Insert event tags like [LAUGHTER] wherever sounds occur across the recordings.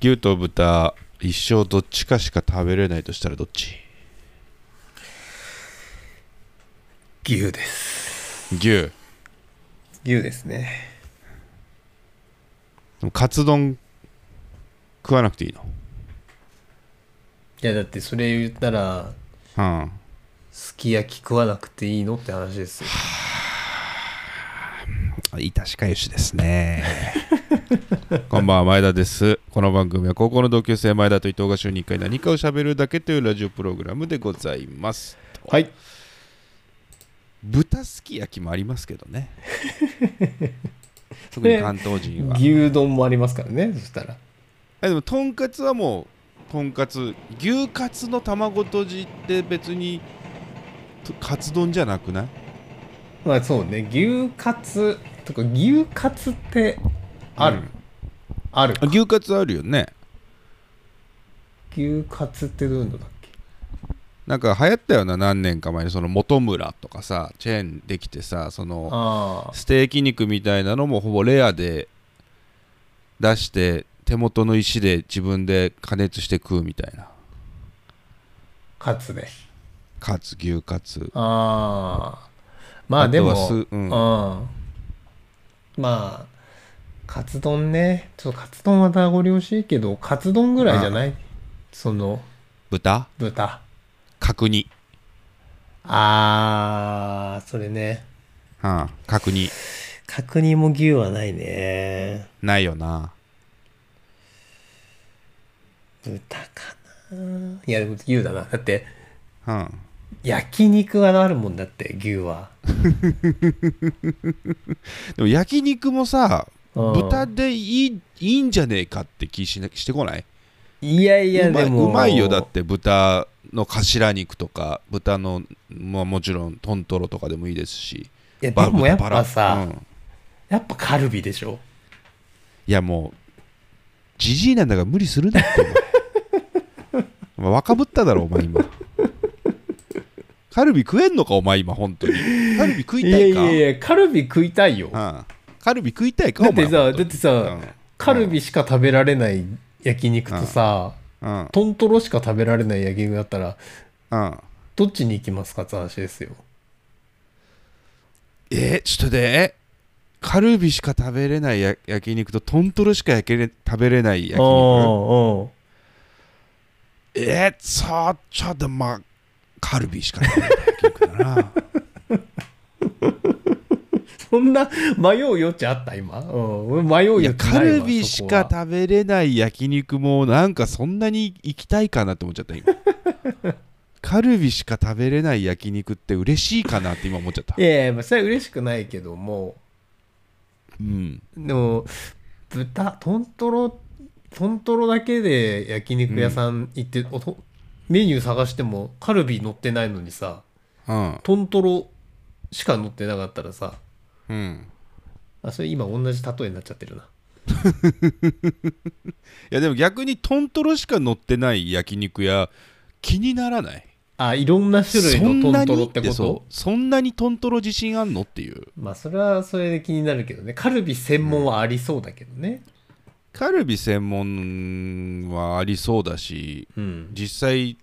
牛と豚一生どっちかしか食べれないとしたらどっち？牛です。牛。牛ですね。カツ丼食わなくていいの？いやだってそれ言ったらうん。すき焼き食わなくていいのって話ですよ。いたしかゆしですね [LAUGHS] [LAUGHS] こんばんは前田です。この番組は高校の同級生前田と伊藤が週に1回何かを喋るだけというラジオプログラムでございます。はい。豚すき焼きもありますけどね。[LAUGHS] 特に関東人は。牛丼もありますからねそしたら。えでもとんかつはもうとんかつ牛カツの卵とじって別にとカツ丼じゃなくない？まあそうね牛カツとか牛カツってある、うんある。あ牛カツあるよね。牛カツってどういうのだっけ？なんか流行ったよな何年か前に。その元村とかさチェーンできてさそのステーキ肉みたいなのもほぼレアで出して手元の石で自分で加熱して食うみたいな。カツでカツ牛カツ。ああまあでもうん。まあカツ丼ね。ちょっとカツ丼は名残惜しいけどカツ丼ぐらいじゃない？その豚？豚。角煮。あーそれね。うん角煮。角煮も牛はないね。ないよな。豚かな？いやでも牛だな。だってうん。焼肉はあるもんだって牛は。[LAUGHS] でも焼肉もさうん豚でいいいいんじゃねえかって気しなしてこない？いやいやうまいでも。うまいよ。だって豚の頭肉とか豚の、まあ、もちろん豚トロとかでもいいですし。いやでバもやっぱさ、うん。やっぱカルビでしょ？いやもうじじいなんだから無理するなって [LAUGHS] 若ぶっただろお前今。カルビ食えんのかお前今本当に。カルビ食いいやいたいかやいやカルビ食いたいよ。うんカルビ食いたいかだってさだってさ、うんカルビしか食べられない焼肉とさ、うん。トントロしか食べられない焼肉だったらうん。どっちに行きますかって話ですよ。えーちょっとでカルビしか食べれないや焼肉とトントロしか焼けれ食べれない焼肉？えー、そうちょっとまあカルビしか食べれない焼肉だなそんな迷う余地あった今、うん、俺迷う余地ないわカルビしか食べれない焼肉もなんかそんなに行きたいかなって思っちゃった今。[LAUGHS] カルビしか食べれない焼肉って嬉しいかなって今思っちゃった。いやいやまあそれは嬉しくないけども。うん。でも豚トントロトントロだけで焼肉屋さん行って、おとメニュー探してもカルビ乗ってないのにさうん。トントロしか乗ってなかったらさうん。あそれ今同じ例えになっちゃってるな。[LAUGHS] いやでも逆にトントロしか乗ってない焼肉屋気にならない？あいろんな種類のトントロにってこと？そんなに？トントロ自信あんのっていう。まあそれはそれで気になるけどね。カルビ専門はありそうだけどね。カルビ専門はありそうだしうん、実際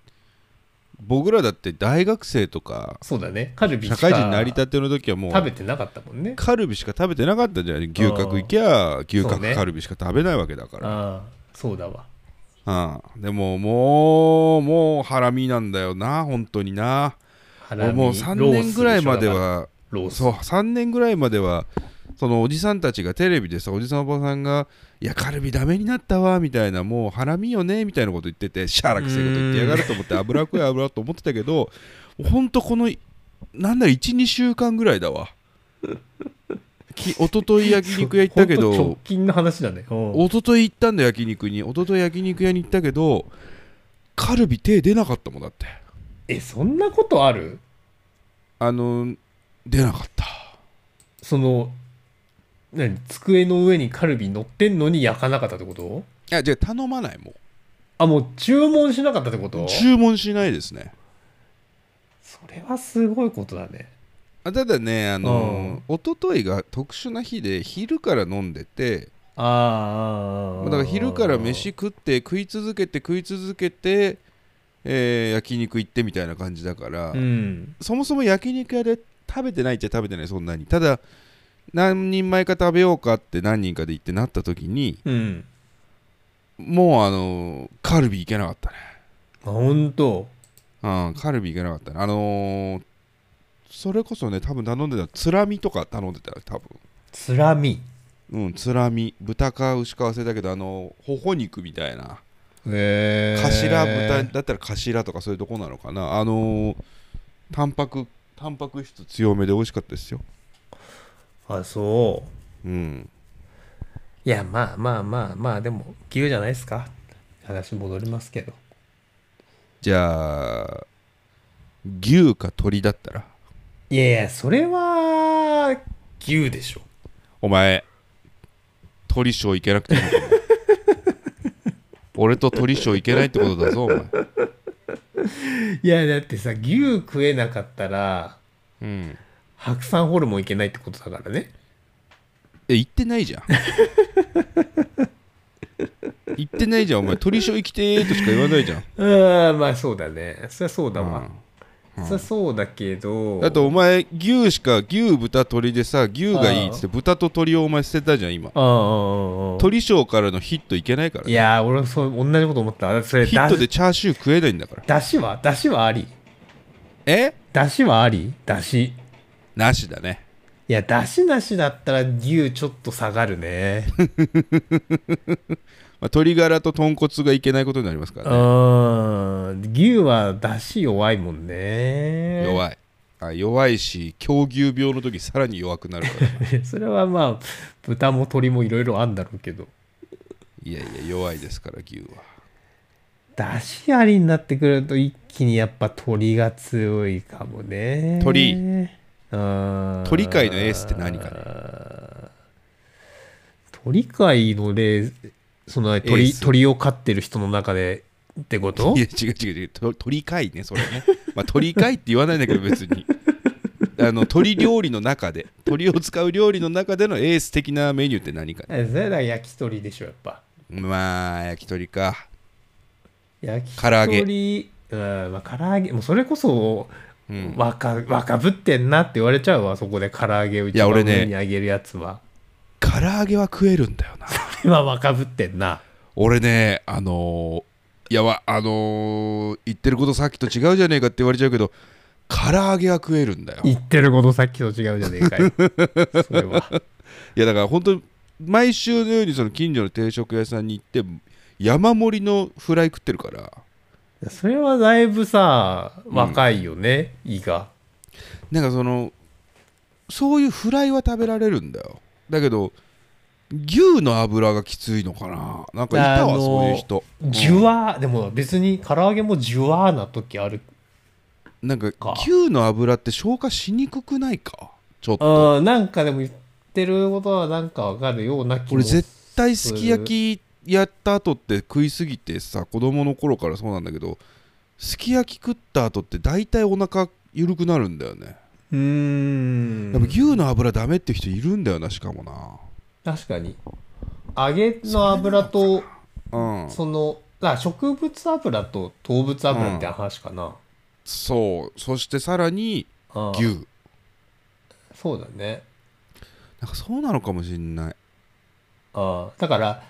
僕らだって大学生とかそうだね。カルビし社か会人になりたての時はもう食べてなかったもんね。カルビしか食べてなかったじゃない牛角行きゃ牛角そうね。カルビしか食べないわけだから、ああそうだわ。うん、でももうもうハラミなんだよな本当にな。ハラミもう3年ぐらいまではロースそう3年ぐらいまではそのおじさんたちがテレビでさおじさんおばさんが「いやカルビダメになったわ」みたいなもうハラミよねみたいなこと言っててシャーラくせえこと言ってやがると思って油食え油と思ってたけどほんとこのなんだ12週間ぐらいだわ。き一昨日焼肉屋行ったけほんと直ど近の話だね。うん。一昨日行ったんだ焼肉に。一昨日焼肉屋に行ったけどカルビ手出なかったもんだって。えそんなことある？あの出なかった。その何？机の上にカルビ乗ってんのに焼かなかったってこと？いやじゃあ頼まないもあもう注文しなかったってこと？う注文しないですね。それはすごいことだね。あただねあの一昨日が特殊な日で昼から飲んでてあーあだから昼から飯食って食い続けて食い続けて、えー焼肉行ってみたいな感じだから、うん。そもそも焼肉屋で食べてないっちゃ食べてないそんなに。ただ何人前か食べようかって何人かで行ってなった時にうん。もうあのカルビ行けなかったね。あ本当？うんカルビ行けなかったね。あのーそれこそね多分頼んでたつらみとか頼んでたよ多分。つらみうんつらみ豚か牛か忘れたけどあのほほ肉みたいな。へえ頭豚だったら頭とかそういうとこなのかな。あのータンパクタンパク質強めで美味しかったですよあそう。うん。いやまあまあまあまあでも牛じゃないですか。話戻りますけど。じゃあ牛か鳥だったら？いやいやそれは牛でしょ。お前鳥ショー行けなくていいのかな俺と鳥ショー行けないってことだぞお前。[LAUGHS] いやだってさ牛食えなかったらうん白山ホルモンいけないってことだからね。え行ってないじゃん。[LAUGHS] 行ってないじゃん。お前鳥ショー行きてーとしか言わないじゃん。うんまあそうだね。そりゃそうだわ、うん。そりゃそうだけど。だとお前牛しか牛豚鳥でさ牛がいいっつって豚と鳥をお前捨てたじゃん今。鳥ショーからのヒットいけないからいやー俺そう同じこと思ったそれヒットでだチャーシュー食えないんだから。だしは？だしはあり。え？だしはあり？だしなしだね。いやだしなしだったら牛ちょっと下がるね。[LAUGHS] まあ、鶏ガラと豚骨がいけないことになりますからね。うん。牛はだし弱いもんね。弱い。あ弱いし狂牛病の時さらに弱くなるから。い [LAUGHS] それはまあ豚も鶏もいろいろあんだろうけど。いやいや弱いですから牛は。だしありになってくると一気にやっぱ鳥が強いかもね。鳥うん鳥界のエースって何かね？鳥界の例その鳥ス。鳥を飼ってる人の中でってこと？いや違う違う違う。と鳥飼いねそれね。まあ鳥飼いって言わないんだけど別に。あの鳥料理の中で鳥を使う料理の中でのエース的なメニューって何かね？えそれだから焼き鳥でしょやっぱ。まあ焼き鳥か。焼き唐揚げ。鳥うんまあ唐揚げもうそれこそうん。若若ぶってんなって言われちゃうわそこで唐揚げを一番いや俺ね上にあげるやつは。唐揚げは食えるんだよな。今若ぶってんな。俺ねあのーいやわあのー言ってることさっきと違うじゃねえかって言われちゃうけど唐揚げは食えるんだよ。言ってることさっきと違うじゃねえかよ [LAUGHS] それは。いやだから本当毎週のようにその近所の定食屋さんに行って山盛りのフライ食ってるからそれはだいぶさ若いよね、胃が。なんかそのそういうフライは食べられるんだよ。だけど牛の油がきついのかな。なんかいたわそういう人。ジュワーでも別に唐揚げもジュワーな時ある。なんかか。牛の油って消化しにくくないか？ちょっと。うんなんかでも言ってることはなんかわかるような気も俺絶対すき焼きやった後って食いすぎてさ子供の頃からそうなんだけどすき焼き食った後って大体お腹緩くなるんだよね。うーん。やっぱ牛の油ダメって人いるんだよなしかも確かに。揚げの油となうん。そのあ植物油と動物油って話かな、そう。そしてさらに牛。そうだね。なんかそうなのかもしんない。ああ。だから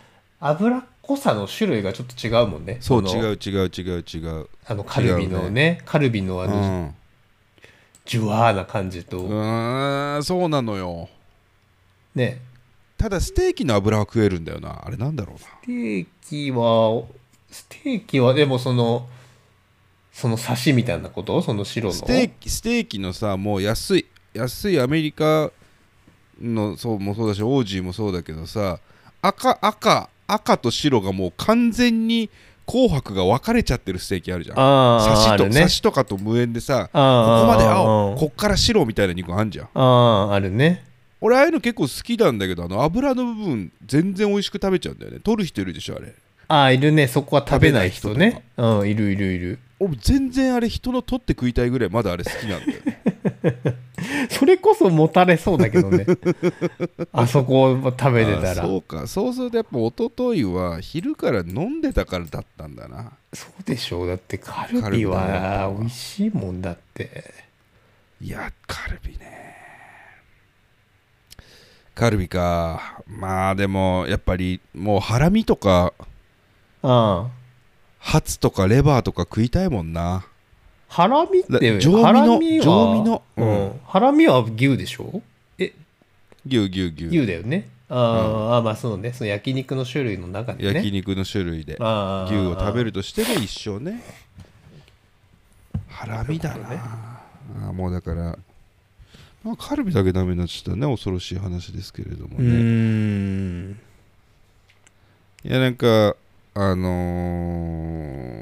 油っこさの種類がちょっと違うもんね。のそう違う違う違う違う。あのカルビのねカルビのあうの、ん。ジュワーな感じと、うーんそうなのよ。ね。ただステーキの油は食えるんだよな。あれなんだろうな。ステーキはステーキはでもそのその刺しみたいなこと？その白の？ステーキステーキのさもう安い。安いアメリカのそうもそうだしオージーもそうだけどさ赤赤赤と白がもう完全に紅白が分かれちゃってるステーキあるじゃん。ああ刺しと、ね。刺しとかと無縁でさここあまであ青あこっから白みたいな肉あんじゃん。あああるね。俺ああいうの結構好きなんだけどあの油の部分全然美味しく食べちゃうんだよね。取る人いるでしょあれ。ああいるね。そこは食べない人ね。うんいるいるいる。俺全然あれ人の取って食いたいぐらいまだあれ好きなんだよね [LAUGHS] [LAUGHS] それこそもたれそうだけどね。[LAUGHS] あそこを食べてたら。あそうか。そうするとやっぱ一昨日は昼から飲んでたからだったんだな。そうでしょう。だってカルビは美味しいもんだって。いやカルビね。カルビか。まあでもやっぱりもうハラミとかああ。ハツとかレバーとか食いたいもんなハラミってだ上ハラミの。ううん。ん、ハラミは牛でしょ？え？牛牛牛。牛だよね。あー、あまあそうね。その焼肉の種類の中でね。焼肉の種類であ牛を食べるるとしても一緒ね。ハラミだな。なるほどね。あーもうだからまあカルビだけダメになっちゃったね恐ろしい話ですけれどもうーねん。いやなんかあの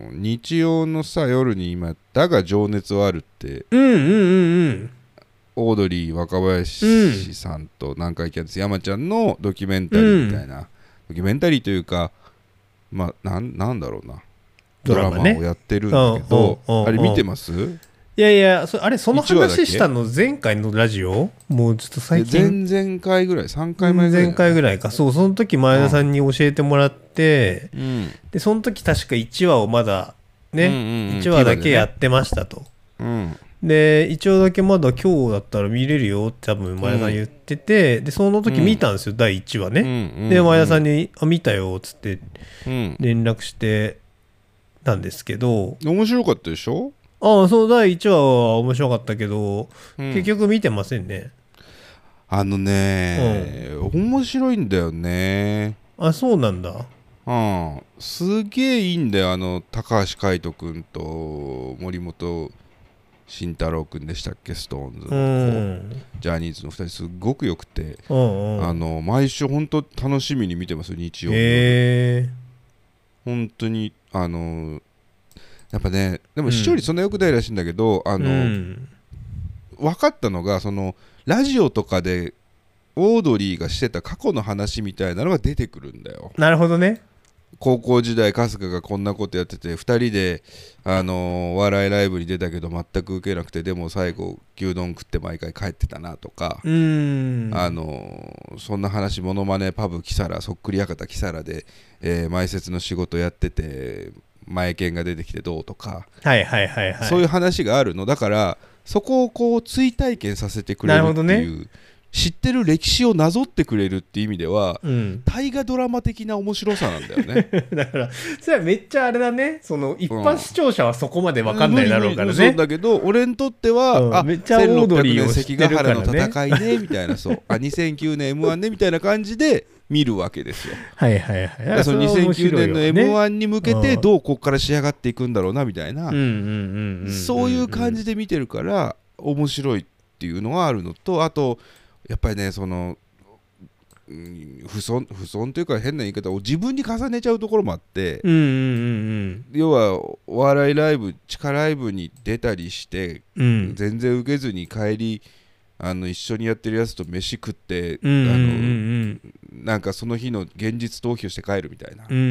ー日曜のさ夜に今「だが情熱はある」ってうんうんうんうん。オードリー若林さんと南海キャンディーズ山ちゃんのドキュメンタリーみたいな、ドキュメンタリーというかまあなんなんだろうな。ドラマをやってるんだけど、うんうんうん。あれ見てます？いやいやそあれその一話だけ？話したの前回のラジオ？もうちょっと最近？前々回ぐらい？3回前ぐらい前回ぐらいか。そうその時前田さんに教えてもらって、うん。でその時確か1話をまだね、うんうんうん。1話だけやってましたと。うん。で一話だけまだ今日だったら見れるよって多分前田さん言ってて、でその時見たんですよ、第1話ね、うんで前田さんに、に「あ見たよ」っつってうん連絡してたんですけど。面白かったでしょ、ああその第1話は面白かったけど、うん。結局見てませんね。あのね、面白いんだよね。あそうなんだ。うん。すげえいいんだよあの高橋海人君と森本慎太郎君でしたっけストーンズのう子、ん。ジャニーズの2人すっごくよくて、うんうん。あの毎週本当楽しみに見てますよ日曜日、へえ本当にあのやっぱねでもうん。視聴率そんな良くないらしいんだけど、あの、うん。分かったのがそのラジオとかでオードリーがしてた過去の話みたいなのが出てくるんだよ。なるほどね。高校時代春日がこんなことやってて2人で、あのーお笑いライブに出たけど全く受けなくてでも最後牛丼食って毎回帰ってたなとか、うん。あのーそんな話モノマネパブキサラそっくり館キサラで、えー前説の仕事やってて前剣が出てきてどうとか、はいはいはいはいそういう話があるのだからそこをこう追体験させてくれるっていう、知ってる歴史をなぞってくれるっていう意味ではうん、大河ドラマ的な面白さなんだよね。だからそれはめっちゃあれだねその一般視聴者はそこまで分かんないだろうからね、そうだけど俺にとっては、あうんめっちゃオードリーを知ってるからね年関ヶ原の戦いねみたいなそうあ2009年 m 1ねみたいな感じで見るわけですよ。はいはいはい。そのれは面白2009年のいわね m 1に向けてうん。どうここから仕上がっていくんだろうなみたいな、そういう感じで見てるから面白いっていうのがあるのとあとやっぱりねそのうん不損不損というか変な言い方を自分に重ねちゃうところもあって、うんうんうん要はお笑いライブ地下ライブに出たりしてうんうん。全然受けずに帰りあの一緒にやってるやつと飯食って、うんうんうあん。のなんかその日の現実逃避をして帰るみたいな、うんうんう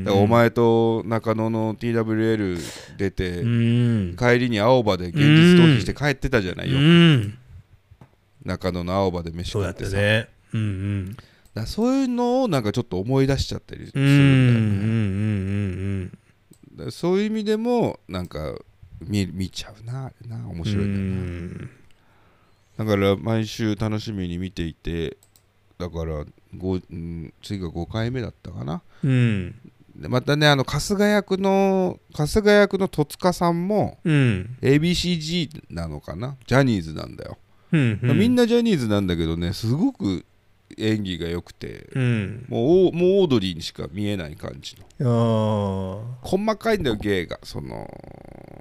んだからお前と中野の TWL 出て、うん。帰りに青葉で現実逃避して帰ってたじゃないよ、うん。中野の青葉で飯食ってさ。ね。うんうん。だそういうのをなんかちょっと思い出しちゃったりするうんだよね、そういう意味でもなんか見見ちゃうなあれな。面うん白いんだよな、だから毎週楽しみに見ていてだからごうん次が5回目だったかな。うん。でまたねあの春日役の春日役の戸塚さんもうん。ABCG なのかな。ジャニーズなんだよ、うんうん。みんなジャニーズなんだけどねすごく演技が良くてうん。もうおもうオードリーにしか見えない感じの。あ細かいんだよ芸が。その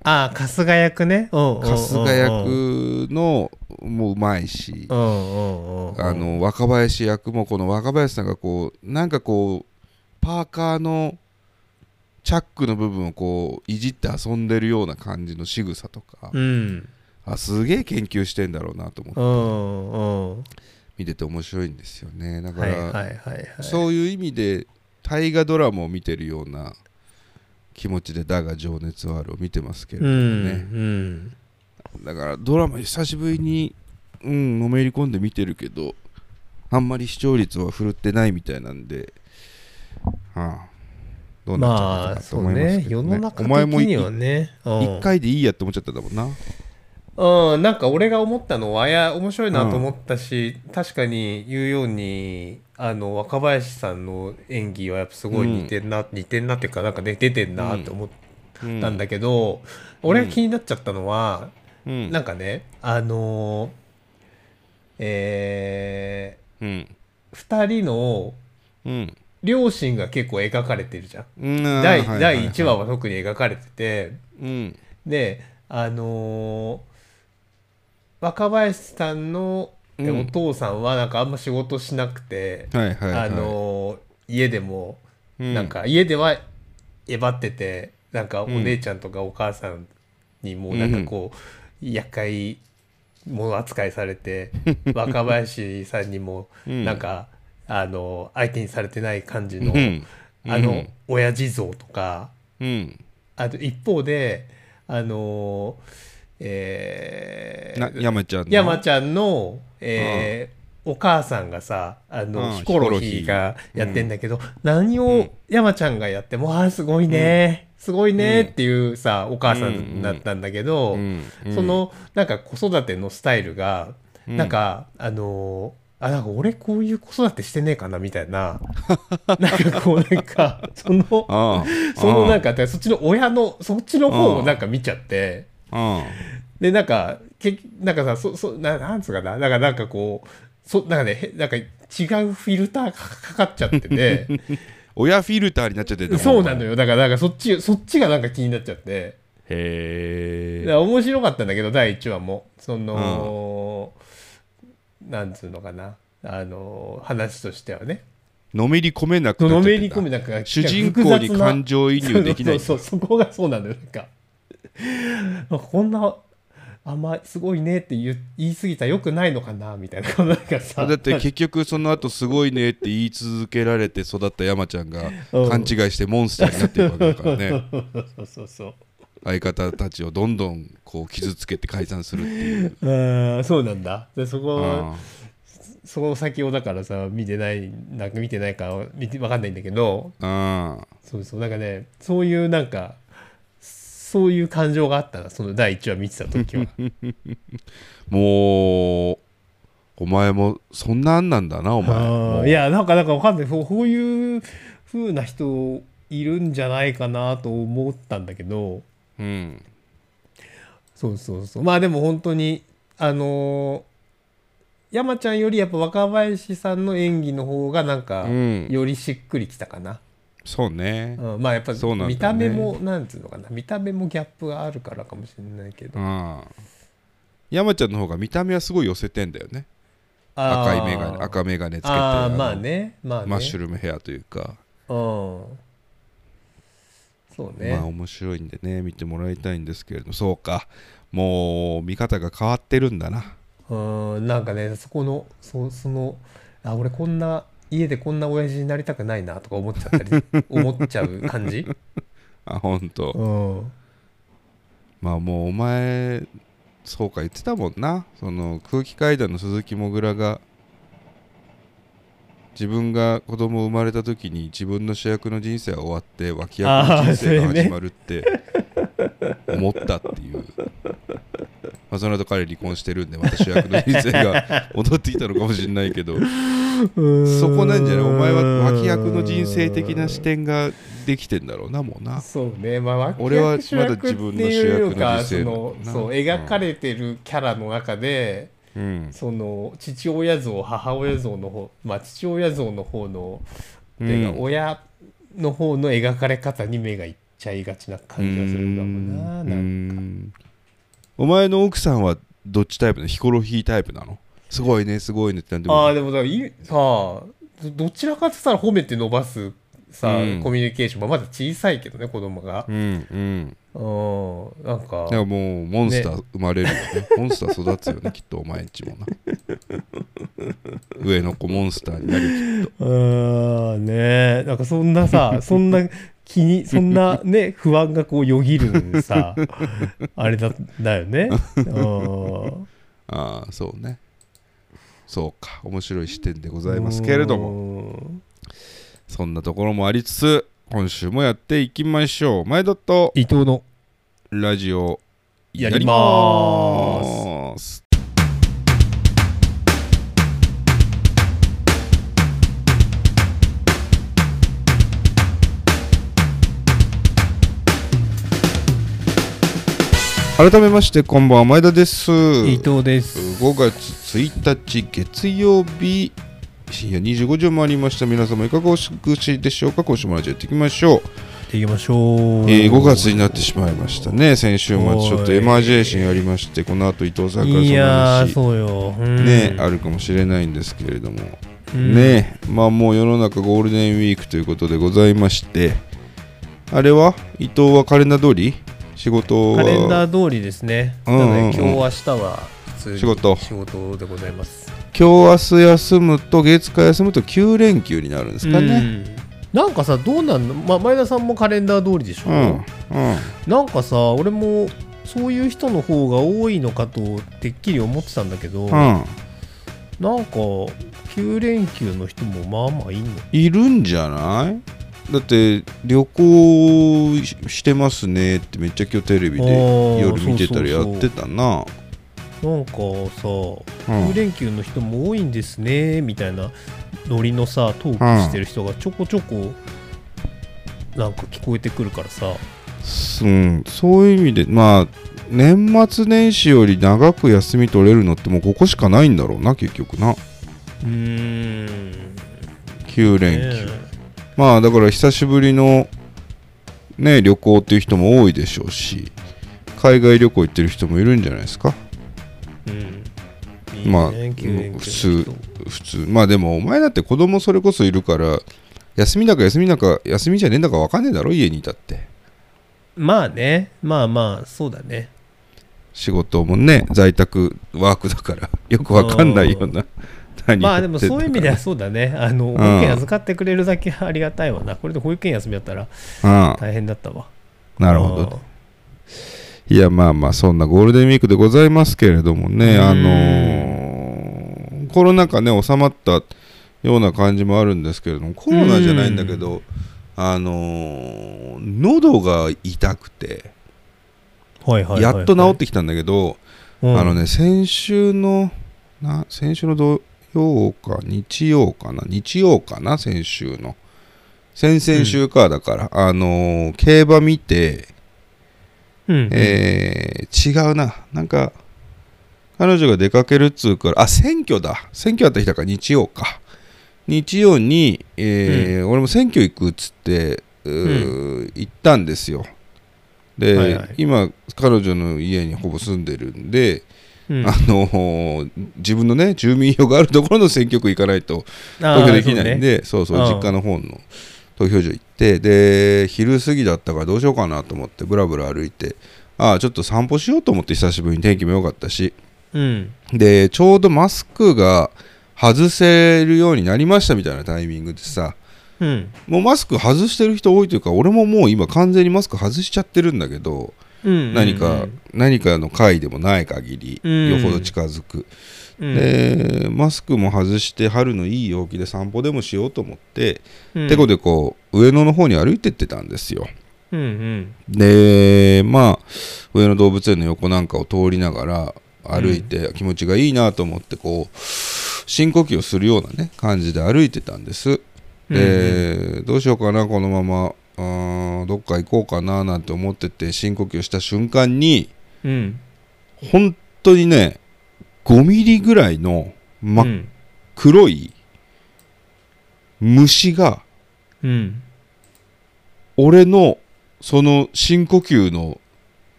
あ春日役ね。春春日役のもうまいしあの若林役もこの若林さんがこうなんかこうパーカーのチャックの部分をこういじって遊んでるような感じの仕草とか、うん。あすげえ研究してんだろうなと思って見てて面白いんですよね。だから、そういう意味で大河ドラマを見てるような気持ちで「だが情熱はある」を見てますけれうどもね、んだからドラマ久しぶりにうんのめり込んで見てるけどあんまり視聴率は振るってないみたいなんではあどうなっちゃうまあのかなと思いますね。けど世の中お前も的にはね一回でいいやって思っちゃったんだもんなうん、なんか俺が思ったのは、いや、面白いなと思ったし、確かに言うように、あの、若林さんの演技はやっぱすごい似てんな、似てんなっていうか、なんかね、出てんなって思ったんだけど、俺が気になっちゃったのは、うん。なんかね、あのーえうん。ー、二人のうん。両親が結構描かれてるじゃん。うん。第第1話は特に描かれてて、うん。であのー若林さんのお父さんはなんかあんま仕事しなくて、はいはいはい。あのー家でもうん。なんか家ではえばっててなんかおうん。姉ちゃんとかお母さんにもなんかこう、厄介者扱いされて [LAUGHS] 若林さんにもうん。なんか、あの相手にされてない感じの、うん。あの親父像とか。うん。あと一方であのえーな山ちゃんの？山ちゃんの、えーお母さんがさあの、うんヒコロヒーがやってんだけど、何をうん。山ちゃんがやっても、あーすごいね、すごいねっていうさお母さんだったんだけど、うん。うん。そのなんか子育てのスタイルが、うん。なんかあのーあなんか俺こういう子育てしてねえかなみたいな。[LAUGHS] なんかこうなんかそのああそのなんかそっちの親のそっちの方をなんか見ちゃって。あでなんかけなんかさそそななんつうかな。なんかなんかこうそなんかねへなんか違うフィルターがかかっちゃってて。[LAUGHS] 親フィルターになっちゃってるそうなのよ。よだからなんかそっちそっちがなんか気になっちゃって。へえ面白かったんだけど第1話も。その、なんつうのかな。あの話としてはね。のめり込めなくなっちゃのってんだ。めり込めなんか主人公に感情移入できないそうそうそこがそうなんだよなんか [LAUGHS] こんなあんますごいねって言い過ぎたらよくないのかなみたいな。こ [LAUGHS] うなんかさ。だって結局その後すごいねって言い続けられて育った山ちゃんがうん。勘違いしてモンスターになっていくわけだからね。そうそうそう相方たちをどんどんこう傷つけて解散するっていう。そうなんだ。でそこはあその先をだからさ見てないなんか見てないか見てわかんないんだけど。あ。そうそうなんかねそういうなんかそういう感情があったなその第1話見てた時は。[LAUGHS] もうお前もそんなんなんだなお前。いやなんかなんかわかんない。こうこういう風な人いるんじゃないかなと思ったんだけど。うん。そうそうそう。まあでも本当にあのー山ちゃんよりやっぱ若林さんの演技の方がなんかうん。よりしっくりきたかな、そうね。うんまあやっぱ見た目もなんつうのかな。見た目もギャップがあるからかもしれないけど。ああ山ちゃんの方が見た目はすごい寄せてんだよね。赤い眼鏡赤眼鏡つけてのあーまあね。まあね。マッシュルームヘアというか。うん。そうね、まあ面白いんでね見てもらいたいんですけれどそうか。もう見方が変わってるんだな。うんなんかねそこのそそのあ俺こんな家でこんな親父になりたくないなとか思っちゃったり [LAUGHS] 思っちゃう感じ？あほんとうん。まあもうお前そうか言ってたもんな。その空気階段の鈴木もぐらが自分が子供生まれた時に自分の主役の人生は終わって脇役の人生が始まるって思ったっていう、まあ、その後彼離婚してるんでまた主役の人生が戻ってきたのかもしれないけど [LAUGHS] そこなんじゃない？お前は脇役の人生的な視点ができてんだろうなもうな。そうね。まあ脇俺はまだ役自分のっていうか主役の人生のそう描かれてるキャラの中で、うん。その父親像母親像の方まあ父親像の方の、うん。親の方の描かれ方に目がいっちゃいがちな感じがするんだもんなうなんんお前の奥さんはどっちタイプなの？ヒコロヒータイプなの？すごいねすごいねってなんでもああでもだからいさあどどちらかって言ったら褒めて伸ばすさ、うん。コミュニケーション。まあまだ小さいけどね子供が。うんうん。うんなんか。だからもうモンスター生まれるよね。[LAUGHS] モンスター育つよねきっとお前んちもな。上の子モンスターになるよきっと。うーんね。なんかそんなさそんな気に [LAUGHS] そんなね不安がこうよぎるさ [LAUGHS] あれだだよね。うん。ああそうね。そうか。面白い視点でございますけれども。もそんなところもありつつ今週もやっていきましょう。前田と伊藤のラジオやりまーす改めましてこんばんは前田です。伊藤です。5月1日月曜日深夜25時を回りました。皆様いかがお過ごしでしょうか？今週もラジオやっていきましょう。行きましょう、えー5月になってしまいましたね。先週末ちょっとエマージェーションやりましてこの後伊藤さんからそのいやそうよ、うん。ねあるかもしれないんですけれども、うん。ねまあもう世の中ゴールデンウィークということでございまして。あれは伊藤はカレンダー通り？仕事は。カレンダー通りですね、うんうんうん。なので今日明日は普通に仕事。仕事でございます。今日明日休むと月火休むと9連休になるんですかね。うん。なんかさどうなんの、まあ、前田さんもカレンダー通りでしょ、うんうん。なんかさ俺もそういう人の方が多いのかとてっきり思ってたんだけど、うん。なんか9連休の人もまあまあいんの？いるんじゃない？だって旅行ししてますねってめっちゃ今日テレビで夜見てたらやってたな。なんかさ、うん。9連休の人も多いんですねみたいなノリのさトークしてる人がちょこちょこなんか聞こえてくるからさ。うん、そういう意味でまあ年末年始より長く休み取れるのってもうここしかないんだろうな結局な。うーん。9連休、ねまあだから久しぶりのね旅行っていう人も多いでしょうし海外旅行行ってる人もいるんじゃないですか？うん。いいねまあ9連休の普人。通普通。まあでもお前だって子供それこそいるから休みだか休みだか休みじゃねえんだか分かんねえだろ家にいたって。まあね。まあまあそうだね。仕事もね在宅ワークだからよく分かんないような何まあでもそういう意味ではやそうだね。あの保育園預かってくれるだけありがたいわな。これで保育園休みだったら大変だったわ。うんなるほど。いやまあまあそんなゴールデンウィークでございますけれどもねうん。あのーコロナ禍ね収まったような感じもあるんですけれどもコロナじゃないんだけどあのー喉が痛くてはいはいはいはい。やっと治ってきたんだけどうん。あのね先週のな先週の土曜か日曜かな日曜かな先週の。先々週かだから、あのー競馬見てうんえー違うな。なんか彼女が出かけるっつうからあ選挙だ。選挙やった日だから日曜か。日曜に、えー俺も選挙行くっつってうー行ったんですよ。で、はいはい。今彼女の家にほぼ住んでるんで、うん。あのー自分のね住民票があるところの選挙区行かないと投票できないんでそうそううん。実家の方の投票所行ってで昼過ぎだったからどうしようかなと思ってブラブラ歩いてああちょっと散歩しようと思って久しぶりに天気も良かったしうん。でちょうどマスクが外せるようになりましたみたいなタイミングでさうん。もうマスク外してる人多いというか俺ももう今完全にマスク外しちゃってるんだけどうん何か何かの会でもない限りうん。よほど近づく。うん。でマスクも外して春のいい陽気で散歩でもしようと思って、うん。てこでこう上野の方に歩いてってたんですよ。うんうん。でまあ上野動物園の横なんかを通りながら歩いて気持ちがいいなと思ってこう深呼吸をするようなね感じで歩いてたんです。で、どうしようかなこのままあーどっか行こうかななんて思ってて深呼吸した瞬間にうん。本当にね5ミリぐらいの真っうん。黒い虫がうん。俺のその深呼吸の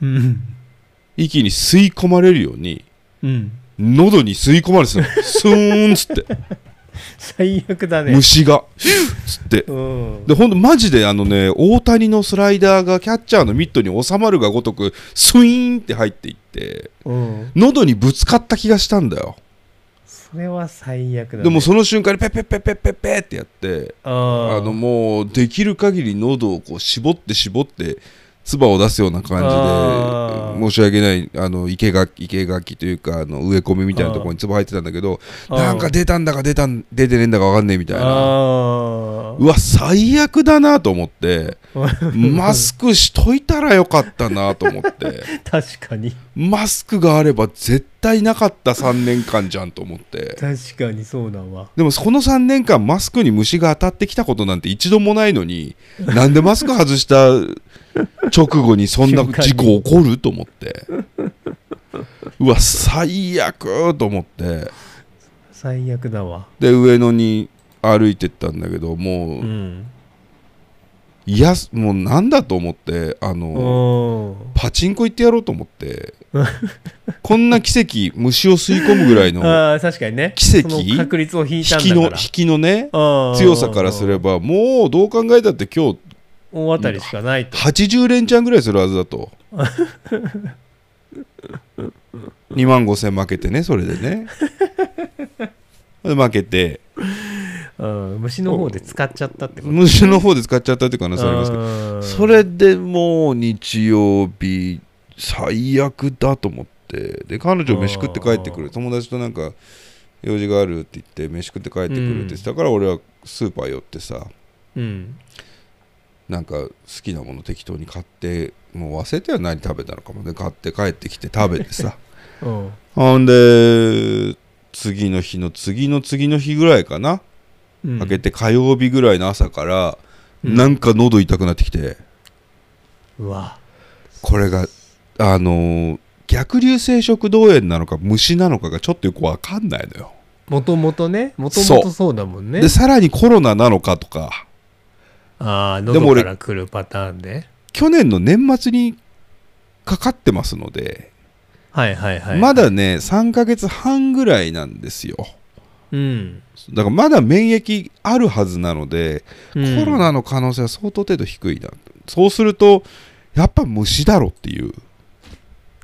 うん。息に吸い込まれるようにうん。喉に吸い込まれてたの。スーンっつって最悪だね。虫がヒュッつって。うん。でほんとマジであのね大谷のスライダーがキャッチャーのミットに収まるがごとくスイーンって入っていってうん。喉にぶつかった気がしたんだよ。それは最悪だ、ね、でもその瞬間にペッペッペッペッペッペッってやってあのもうできる限り喉をこう絞って絞って唾を出すような感じで申し訳ないあの生垣生垣というかあの植え込みみたいなところに唾入ってたんだけどなんか出たんだか出たん出てねえんだか分かんねえみたいな。あうわ最悪だなと思って [LAUGHS] マスクしといたらよかったなと思って。確かにマスクがあれば絶対なかった3年間じゃんと思って。確かにそうだわ。でもこの3年間マスクに虫が当たってきたことなんて一度もないのになんでマスク外した直後にそんな事故起こると思って。うわ最悪と思って。最悪だわ。で上野に歩いてったんだけどもう、うんいやもうなんだと思ってあのおパチンコ行ってやろうと思って。[LAUGHS] こんな奇跡虫を吸い込むぐらいの [LAUGHS] あー確かにね。奇跡？その確率を引い引たんだから。きの引きのね強さからすればもうどう考えたって今日大当たりしかないと。80連チャンぐらいするはずだと。2万5千負けてねそれでね。で [LAUGHS] 負けてうん虫の方で使っちゃったってこと。虫の方で使っちゃったって可能性ありますけど。うん。それでもう日曜日最悪だと思って。で彼女飯食って帰ってくる。友達となんか用事があるって言って飯食って帰ってくるって言ってたから俺はスーパー寄ってさ。うん。なんか好きなもの適当に買ってもう忘れては何食べたのかも。ね買って帰ってきて食べてさ。[LAUGHS] うん。ほんで次の日の次の次の日ぐらいかな、うん明けて火曜日ぐらいの朝から、うん。なんか喉痛くなってきて。うわ。これがあのー逆流性食道炎なのか虫なのかがちょっとよくわかんないのよ、もともとねもともとそうだもんね。でさらにコロナなのかとか。ああ喉から来るパターンで去年の年末にかかってますので、はいはいはいまだね3ヶ月半ぐらいなんですようん。だからまだ免疫あるはずなので、うん。コロナの可能性は相当程度低いな。そうするとやっぱ虫だろっていう。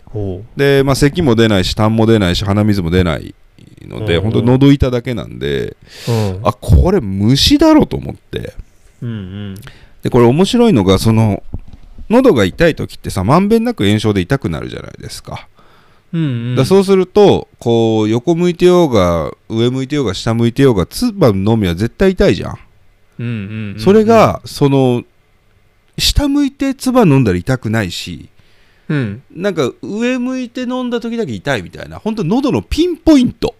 ほで、まあ、咳も出ないし痰も出ないし鼻水も出ないので、うんうん。本当喉痛だけなんでううん。あこれ虫だろと思って。うんうん。でこれ面白いのがその喉が痛い時ってさまんべんなく炎症で痛くなるじゃないですか,、うんうん。だそうするとこう横向いてようが上向いてようが下向いてようが唾のみは絶対痛いじゃん。うんうんうんそれがその下向いて唾飲んだら痛くないしうん。なんか上向いて飲んだ時だけ痛いみたいな本当喉のピンポイント。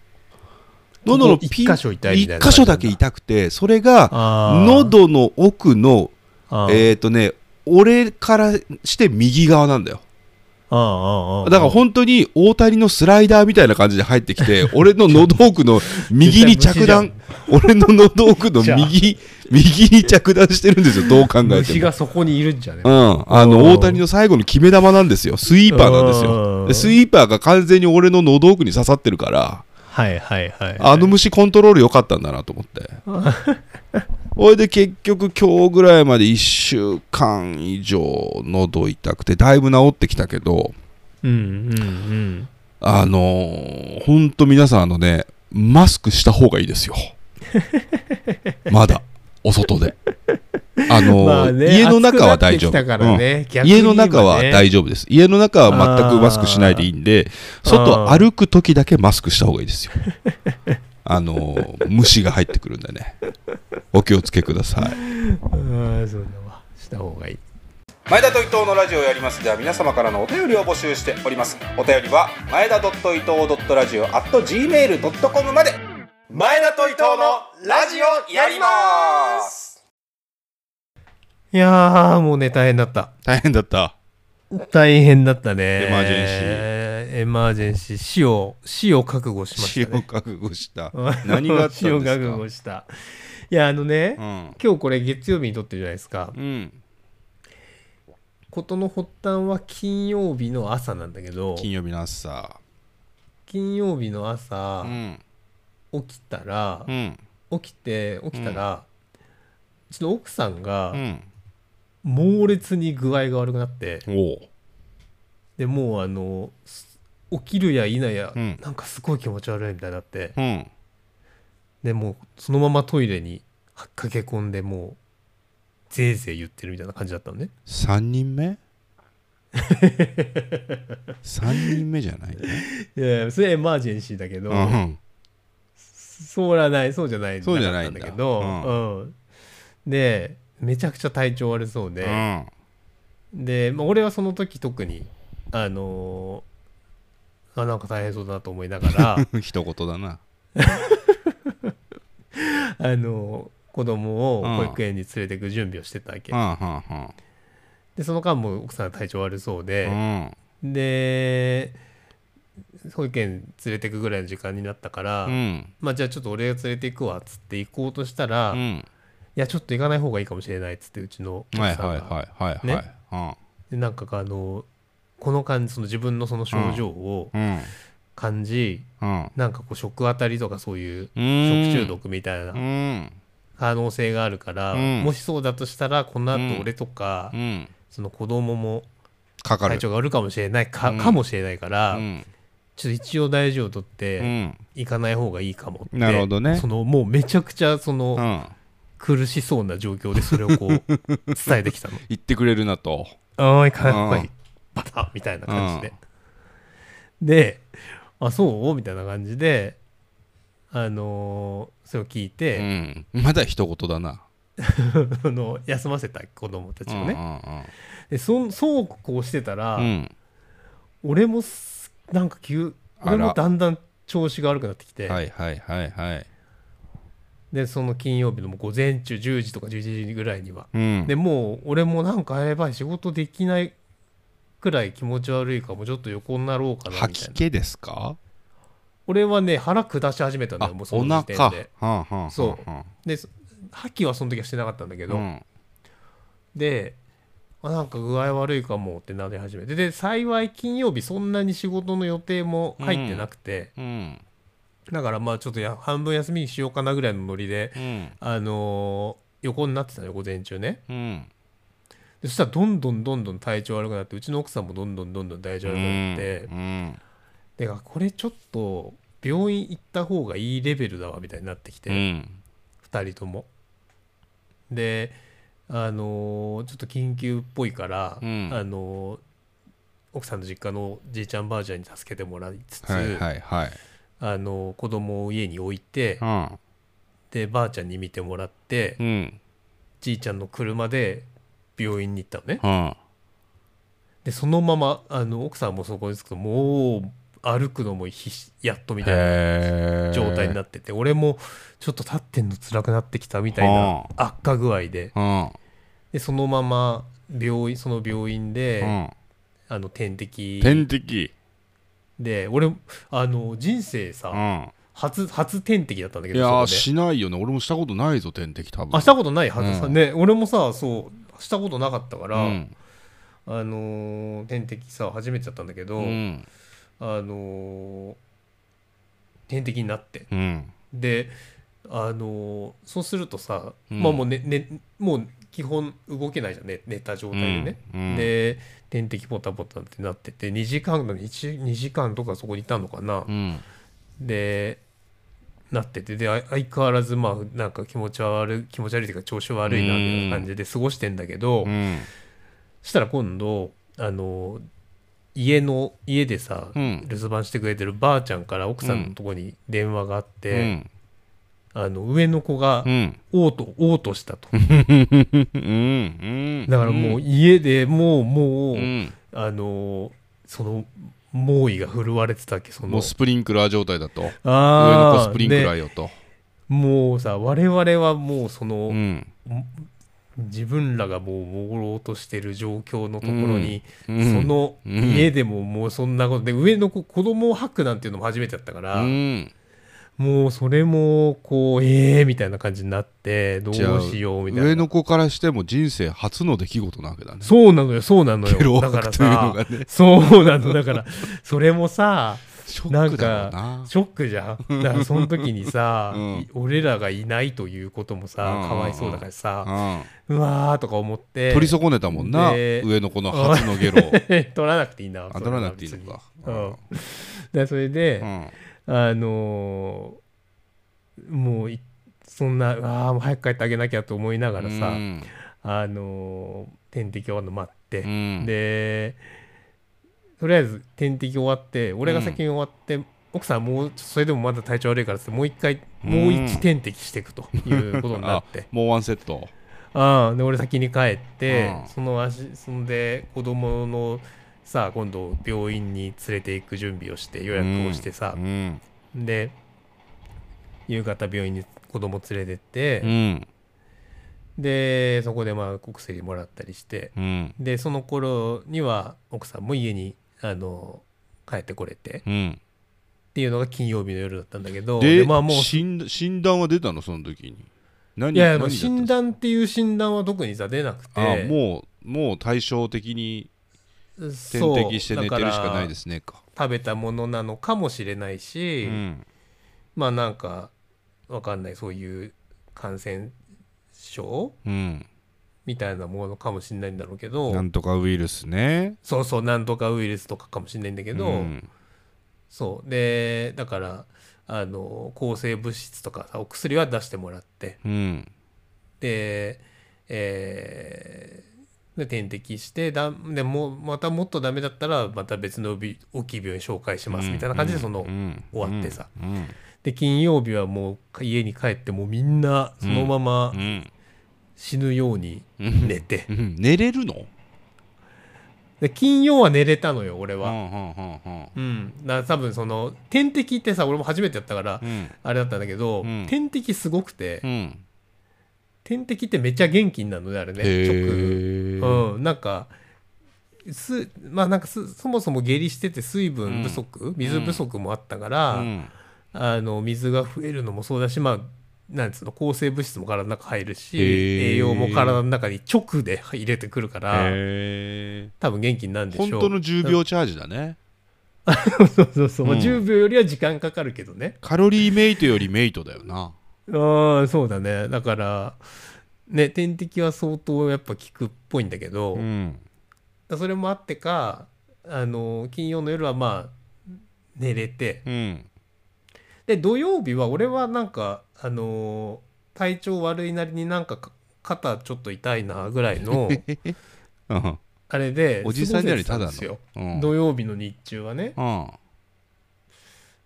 喉のピン一箇所痛いみたいな一箇所だけ痛くてそれが喉の奥のえっ、とね俺からして右側なんだよだから本当に大谷のスライダーみたいな感じで入ってきて [LAUGHS] 俺の喉奥の右に着弾。[LAUGHS] 俺の喉奥の右 [LAUGHS] 右に着弾してるんですよどう考えても。虫がそこにいるんじゃね？うん、あうん。の大谷の最後の決め球なんですよ。スイーパーなんですうん。よでスイーパーが完全に俺の喉奥に刺さってるからはいはいはい。あの虫コントロール良かったんだなと思って。[LAUGHS] ほいで結局今日ぐらいまで1週間以上喉痛くてだいぶ治ってきたけどうんうんうん。あのー、ほんと皆さんあのねマスクした方がいいですよ。[LAUGHS] まだお外で。[LAUGHS] あのーまあね家の中は大丈夫、ねうん。家の中は大丈夫です。家の中は全くマスクしないでいいんで外歩く時だけマスクした方がいいですよ。[LAUGHS] あのー虫が入ってくるんでね。お気をつけください。あーそうだわ。した方がいい。前田と伊藤のラジオをやります。では皆様からのお便りを募集しております。お便りは前田伊藤ラジオ at gmail.com まで前田と伊藤のラジオやります。いやーもうね大変だった。大変だった。大変だったね。エマージェンシー。エマージェンシー死を死を覚悟しま死したね。を覚悟した。[LAUGHS] 何があったんですか？死を覚悟した。いやあのね、うん。今日これ月曜日に撮ってるじゃないですか。うん。事の発端は金曜日の朝なんだけど。金曜日の朝。金曜日の朝。う、ん起きたらう、ん。起きて起きたら、うちの奥さんがうん。猛烈に具合が悪くなってでもうあのす起きるや否や、うん。なんかすごい気持ち悪いみたいになってうん。でもうそのままトイレに駆け込んでもうぜいぜい言ってるみたいな感じだったのね。3人目 [LAUGHS] ?3 人目じゃない？ね。いやいやそれエマージェンシーだけど、うん。そうはないそうじゃないそうじゃないんだかったんだけど、うんでめちゃくちゃ体調悪そうで、うん。で、まあ、俺はその時特にあのーあなんか大変そうだなと思いながら [LAUGHS] 一言だな。[LAUGHS] あの子供をうん保育園に連れてく準備をしてたわけ、でその間も奥さんが体調悪そううん。でう、ん。で保育園連れてくぐらいの時間になったから、うん。まあじゃあちょっと俺が連れて行くわっつって行こうとしたら、いうん。やちょっと行かない方がいいかもしれないっつってうちのはいはいはいはいはい。ねでなんかあのこの感じその自分のその症状をうん。うん。感じ、うん。なんかこう食当たりとかそういううん食中毒みたいなうん。可能性があるから、うんもしそうだとしたらこのうん後俺とか、うん。その子供も。体調が悪いかもしれないか,、うんかもしれないから、うん。ちょっと一応大事をとっうてん。行かない方がいいかもって、なるほどねそのもうめちゃくちゃその、うん。苦しそうな状況でそれをこう [LAUGHS] 伝えてきたの。言ってくれるなと。ああ、いかっぱりバタッみたいな感じで。で、あ、そう？みたいな感じで、あのーそれを聞いうて、ん。まだ一言だな。[LAUGHS] あの休ませた子供たちをね。ね。でそそうこうしてたら、うん。俺もすなんか急、俺もだんだん調子が悪くなってきて、はいはいはいはい。で、その金曜日のもう午前中10時とか11時ぐらいには。うん。でもう俺もなんかやばい仕事できないくらい気持ち悪いからもうちょっと横になろうかなみたいな吐き気ですか？俺はね腹下し始めたんだあよもう、そおの時点腹。ではんはんはんそうで吐きはその時はしてなかったんだけど、うん。であなんか具合悪いかもってなり始めてで幸い金曜日そんなに仕事の予定も入ってなくて、うん。だからまあちょっとや半分休みにしようかなぐらいのノリでうん。あのー横になってたのよ午前中ねうん。でそしたらどんどんどんどん体調悪くなってうちの奥さんもどんどんどんどん体調悪くなって、うん。であこれちょっと病院行った方がいいレベルだわみたいになってきて、うん。2人ともであのーちょっと緊急っぽいから、うんあのー奥さんの実家のじいちゃんばあちゃんに助けてもらいつつ、はいはいはい。あのー子供を家に置いて、うん。でばあちゃんに見てもらって、うん。じいちゃんの車で病院に行ったのねうん。でそのままあの奥さんもそこに着くともう歩くのもやっとみたいなへ状態になっってて俺もちょっと立ってんの辛くなってきたみたいな悪化具合でうん。でそのまま病院その病院で、うん。あの点滴点滴。で俺あの人生さ、うん。初初点滴だったんだけいやーどそこでしないよね。俺もしたことないぞ、点滴多分。あしたことないはずさ、うんね俺もさそうしたことなかったから、うん。あのー点滴さ初めてだったんだけど、うん。あのー点滴になって。うん。であのーそうするとさ、うん。まあもうねねもう基本動けないじゃんね寝た状態でね、うん。で点滴ポタポタってなってて2時間1 2時間とかそこにいたのかな、うん。でなってて。であ相変わらずまあなんか気持ち悪い気持ち悪いというか調子悪いなみたいな感じで過ごしてんだけど、したら今度あの家の家でさ、うん留守番してくれてるばあちゃんから奥さんのとこに電話があっうて、ん。あの上の子がうん。嘔吐嘔吐したとうん。だからもう家でもうもう、うん。あのその猛威が振るわれてたっけそのもうスプリンクラー状態だと。上の子スプリンクラーでよと。もうさ我々はもうその、うん。自分らがもう朦朧としてる状況のところに、うんそのうん家でももうそんなことで上の子子供を吐くなんていうのも初めてだったから、うん。もうそれもこうええー、みたいな感じになってどうしようみたいな上の子からしても人生初の出来事なわけだね。そうなのよそうなのよ [LAUGHS] だからさ。そうなのだからそれもさショックだな。ショックじゃんだからその時にさ、うん俺らがいないということもさ、うんかわいそうだからさ、うん。うわーとか思って取り損ねたもんな。で上の子の初のゲロを。[LAUGHS] 取らなくていいな取らなくていいのか。うんでそれで、うん。あのーもういそんなああもう早く帰ってあげなきゃと思いながらさ、うんあのー点滴終わるの待って、うんでとりあえず点滴終わって俺が先に終わって、奥さんもうそれでもまだ体調悪いからってもう一回もう一点滴していくということになって、[LAUGHS] もうワンセット。ああで俺先に帰って、うん。その足そんで子供のさ今度病院に連れて行く準備をして予約をしてさう、ん。で夕方病院に子供連れてって、うん。でそこでまあお薬もらったりしてうん。でその頃には奥さんも家にあの帰ってこれて。っうん。ていうのが金曜日の夜だったんだけどでまあもう診診断は出たの？その時に。何いや診断っていう診断は特にさ出なくて。あもうもう対照的に点滴して寝てるしかないですねか。食べたものなのかもしれないうし、ん。まあなんかわかんないそういう感染症うんみたいなものかもしれないんだろうけど。なんとかウイルスね。そうそうなんとかウイルスとかかもしれないんだけど、うん。そう。でだからあの抗生物質とかさお薬は出してもらって。うん。で,、えーで点滴してだでもうまたもっとダメだったらまた別のび大きい病院紹介しますみたいな感じでその、うん。終わってさ。うん。で金曜日はもう家に帰ってもうみんなそのままうん死ぬようにうん寝て、うん。寝れるの？で金曜は寝れたのよ俺は。うんうんだから多分その点滴ってさ俺も初めてやったからうん。あれだったんだけど、うん。点滴すごくて、うん。点滴ってめっちゃ元気になるのねあれねへ直。ーうん。なんかすまあなんかすそもそも下痢してて水分不足、水不足もあったから、うん。あの水が増えるのもそうだしまあなんつうの抗生物質も体の中入るし栄養も体の中に直で入れてくるからへ多分元気になるんでしょう。ー本当の10秒チャージだね。そうそうそう、まあうん。10秒よりは時間かかるけどね。カロリーメイトよりメイトだよな。ああそうだね。だからね点滴は相当やっぱ効くっぽいんだけど、うん。それもあってかあの金曜の夜はまあ寝れて。うん。で土曜日は俺はなんかあの体調悪いなりになんかか肩ちょっと痛いなぐらいの [LAUGHS] うん。あれでおじさんにはただのうん。土曜日の日中はね。うん。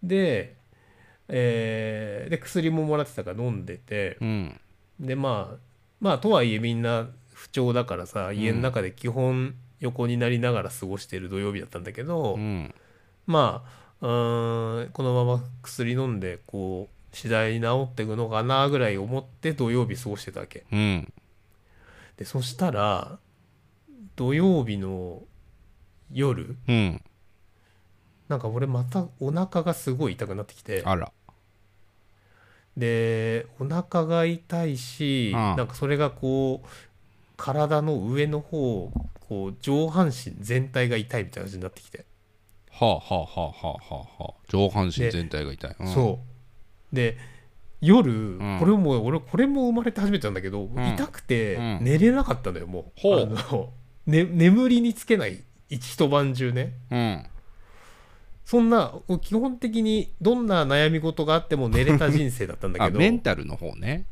で,、えーで薬ももらってたから飲んでて。うん。でまあまあとはいえみんな不調だからさ家の中で基本横になりながら過ごしてる土曜日だったんだけど、うん。まあうーんこのまま薬飲んでこう次第に治っていくのかなぐらい思って土曜日過ごしてたわけ。うん。でそしたら土曜日の夜うん。なんか俺またお腹がすごい痛くなってきて。あら。でお腹が痛いし、うん。なんかそれがこう体の上の方こう上半身全体が痛いみたいな感じになってきて、はあはあはあはあはあはあ。上半身全体が痛い、うん、そうで夜、ん。これも俺これも生まれて初めてなんだけど、ん。痛くてうん。寝れなかったのよもう、ほう。あのね、眠りにつけない。一一晩中ね。うん。そんな基本的にどんな悩み事があっても寝れた人生だったんだあけど。メンタルの方ね。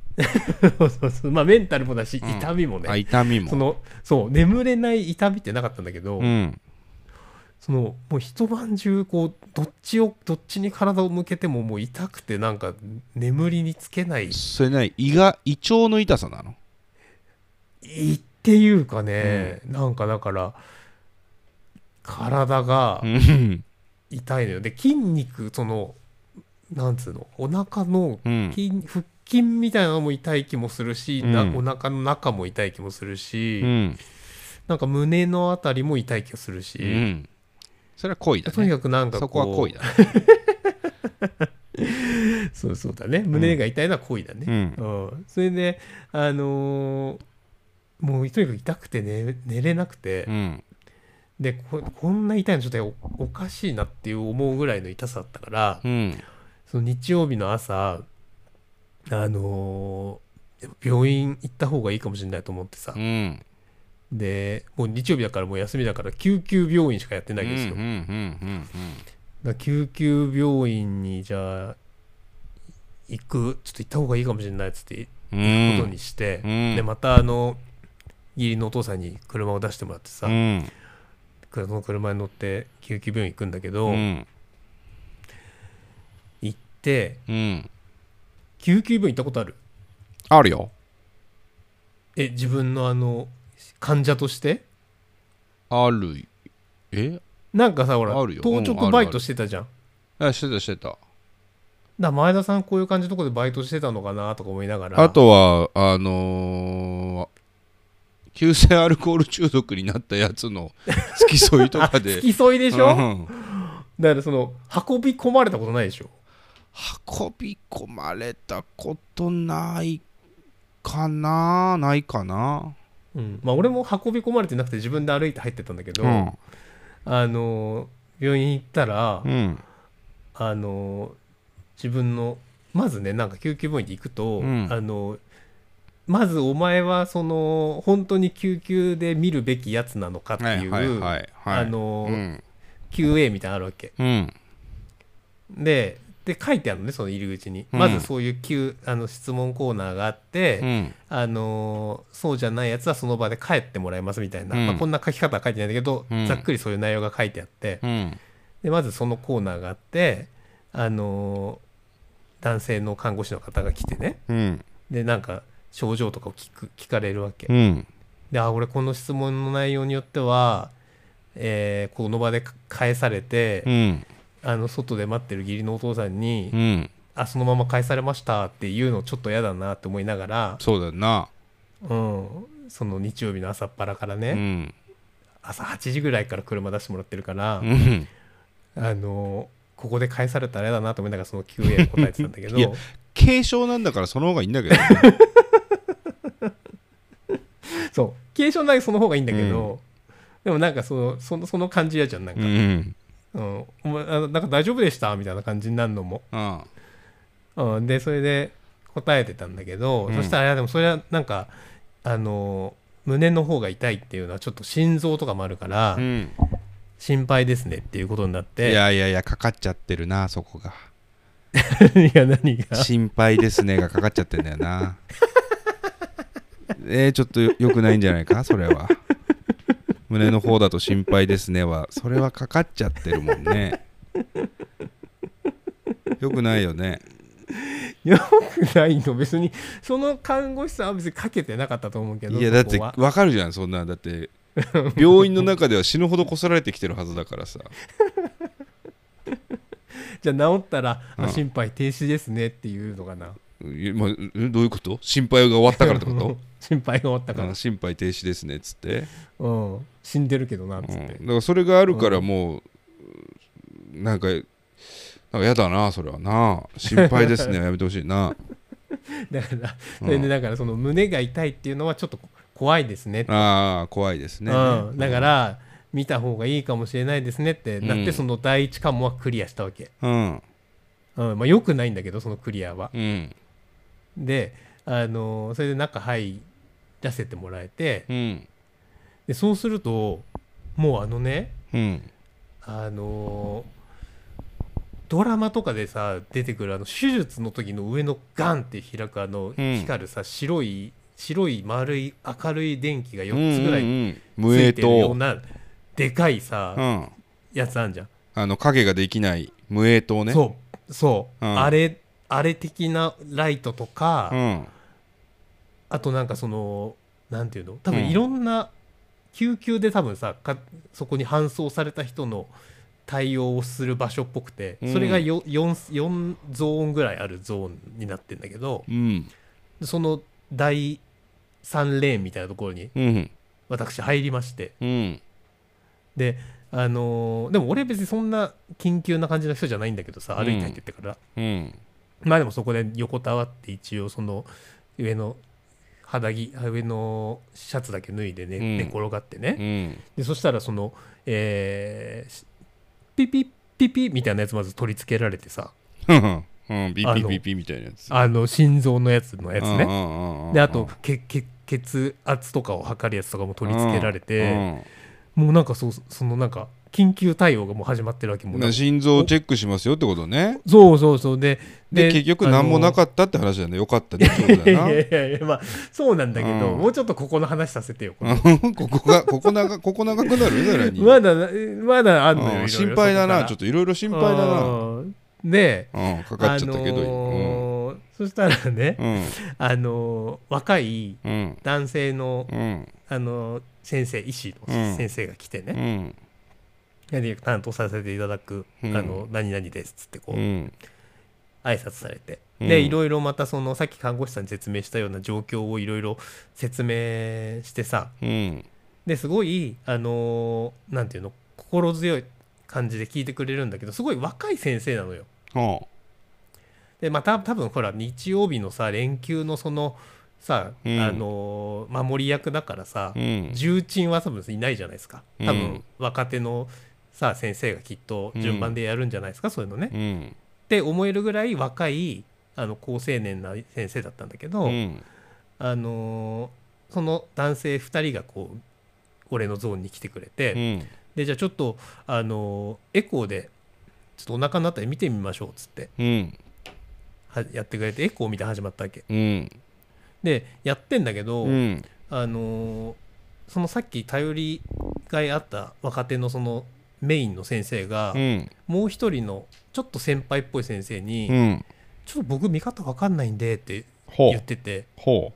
そうそうまあメンタルもだし、うん。痛みもね。あ痛みも。そのそう眠れない痛みってなかったんだけど、うんそのもう一晩中こうどっちをどっちに体を向けてももう痛くてなんか眠りにつけない。それない胃が胃腸の痛さなの？いっていうかね、なんかだから体がうん。痛いのよ。で筋肉そのなんつうの？お腹のうん。筋腹筋みたいなのも痛い気もするし、なうん。お腹の中も痛い気もするし、うん。なんか胸のあたりも痛い気がするし、うんそれは恋だとにねかくなんかこう。そこは恋だね。[LAUGHS] そうそうだね。胸が痛いのは恋だね、うん。うん。それであのーもうとにかく痛くて寝寝れなくて、うん。でここんな痛いのちょっとおおかしいなっていう思うぐらいの痛さだったから、うん。その日曜日の朝あのー病院行った方がいいかもしれないと思ってさ、うんでもう日曜日だからもう休みだから救急病院しかやってないんですよ、うんうんうん救急病院にじゃあ行くちょっと行った方がいいかもしれないっつってうんことにして、うん。でまたあの義理のお父さんに車を出してもらってさ、うん。その車に乗って救急病院行くんだけど、うん。行ってうん。救急病院行ったことある？あるよ。え自分のあの患者として？あるえ？なんかさほらあるよ。当直バイトしてたじゃん、あしてたしてた。だ前田さんこういう感じのとこでバイトしてたのかなとか思いながら。あとはあのー急性アルコール中毒になったやつの [LAUGHS] 付き添いとかで。付き添いでしょ、うん。だからその運び込まれたことないでしょ？運び込まれたことないかな？ないかな？うん。まあ俺も運び込まれてなくて自分で歩いて入ってったんだけど、うん。あの病院行ったら、うん。あの自分のまずねなんか救急病院に行くと、うん。あのまずお前はその本当に救急で見るべきやつなのかっていう、はいはいはいはい。あの、うん。QA みたいなのあるわけ。うん。でで書いてあるのねその入り口に、うん。まずそういう Q あの質問コーナーがあって、うん。あのそうじゃないやつはその場で帰ってもらいますみたいな、うん。まあ、こんな書き方は書いてないんだけど、うん。ざっくりそういう内容が書いてあって、うん。でまずそのコーナーがあってあの男性の看護師の方が来てね。うん。でなんか症状とかを聞く聞かれるわけ、うん。であ俺この質問の内容によっては、えーこの場で返されて、うんあの外で待ってる義理のお父さんに、うん。あそのまま返されましたっていうのちょっと嫌だなって思いながら、そうだな。うん、その日曜日の朝っぱらからね、うん。朝8時ぐらいから車出してもらってるから、うん。あのここで返されたら嫌だなと思いながらその QA を答えてたんだけど。いや軽症なんだからその方がいいんだけど [LAUGHS] そう。軽症ならその方がいいんだけど、でもなんかそのそのその感じ嫌じゃんなんか、うんうん。お前あのなんか大丈夫でした？みたいな感じになるのも、あうん、でそれで答えてたんだけど、うん。そしたらいやでもそれはなんかあの胸の方が痛いっていうのはちょっと心臓とかもあるから、うん。心配ですねっていうことになっいてやいやいやかかっちゃってるなそこが。[LAUGHS] いや何が？心配ですねがかかっちゃってんだよな。[LAUGHS] えー、ちょっとよよくないんじゃないか？それは胸の方だと心配ですねはそれはかかっちゃってるもんね。[LAUGHS] よくないよね。よくないの。別にその看護師さんは別にかけてなかったと思うけどいやだってわかるじゃんそんなだって病院の中では死ぬほどこすられてきてるはずだからさ。[LAUGHS] じゃあ治ったら、あうん。心肺停止ですねっていうのかなまあ、えどういうこと？心配が終わったからってこと？[LAUGHS] 心配が終わったから。あ心肺停止ですねっつって、うん、死んでるけどなっつうん、って、だからそれがあるからもう、なんかなんかやだなそれはな。心配ですね。[LAUGHS] やめてほしいな。だからそれでだからその胸が痛いっていうのはちょっと怖いですねああ怖いですね、うん、だから見た方がいいかもしれないですねって。なって、うんその第一関門はクリアしたわけ、うん。うん。まあ、よくないんだけどそのクリアは。うんであのそれで中入らせてもらえて。うんでそうするともうあのねうん。あのドラマとかでさ出てくるあの手術の時の上のガンって開くあのうん。光るさ、白い白い丸い明るい電気が4つぐらいうんうんうん。つ無影いてるよう灯なでかいさ、うん。やつあんじゃん、あの影ができない無影灯ね。そう。そう、うん。あれあれ的なライトとか、うん。あとなんかそのなんていうの？多分うん。いろんな救急で多分さかそこに搬送された人の対応をする場所っぽくて、うん。それが 4, 4ゾーンぐらいあるゾーンになってんだけどうん。その第3レーンみたいなところにうん。私入りまして。うん。であのーでも俺別にそんな緊急な感じの人じゃないんだけどさうん歩いたいって言ってから、うんまあでもそこで横たわって一応その上の肌着上のシャツだけ脱いでね、うん。寝転がってね、うん。でそしたらその、えーしピピッピピみたいなやつまず取り付けられてさ。うん。ピビピみたいなやつ。あの心臓のやつのやつね。ねであとけけ血圧とかを測るやつとかも取り付けられて、うん。もうなんかそうそのなんか緊急対応がもう始まってるわけも心臓をチェックしますよってことね。そうそうそう。でで結局何もなっかったって話だね。よかったね。いやいやいやまあそうなんだけど、うん。もうちょっとここの話させてよこ [LAUGHS] ここがここ長ここ長くなるさらにまだまだあんのようん。心配だな。ちょっとといろいろ心配だな。でうんかかっちゃったけど、あのーそしたらね、うん。あのー若いうん。男性の、うん。あのー先生医師のうん。先生が来てね、担当させていただく、うん。あの何々ですっつってこう、うん。挨拶されて、うん。でいろいろまたそのさっき看護師さんに説明したような状況をいろいろ説明してさうん。ですごいあのーなんていうの心強い感じで聞いてくれるんだけどすごい若い先生なのよ。はでまた多分ほら日曜日のさ連休のそのさ、うん。あのー守り役だからさ、あうん。重鎮は多分いないじゃないですか。多分うん若手のさ先生がきっと順番でやるんじゃないですか、そういうのね。うん。って思えるぐらい若いあの高青年な先生だったんだけど、うん。あのーその男性2人がこう俺のゾーンに来てくれて、うん。でじゃあちょっと、あのーエコーでちょっとお腹のあたり見てみましょうっつってうん。はやってくれてエコー見て始まったわけ。うん。でやってんだけど、うん。あのーそのさっき頼りがいあった若手のそのメインの先生が、うん。もう一人のちょっと先輩っぽい先生に、うん。ちょっと僕見方わかんないんでって言ってて。ほ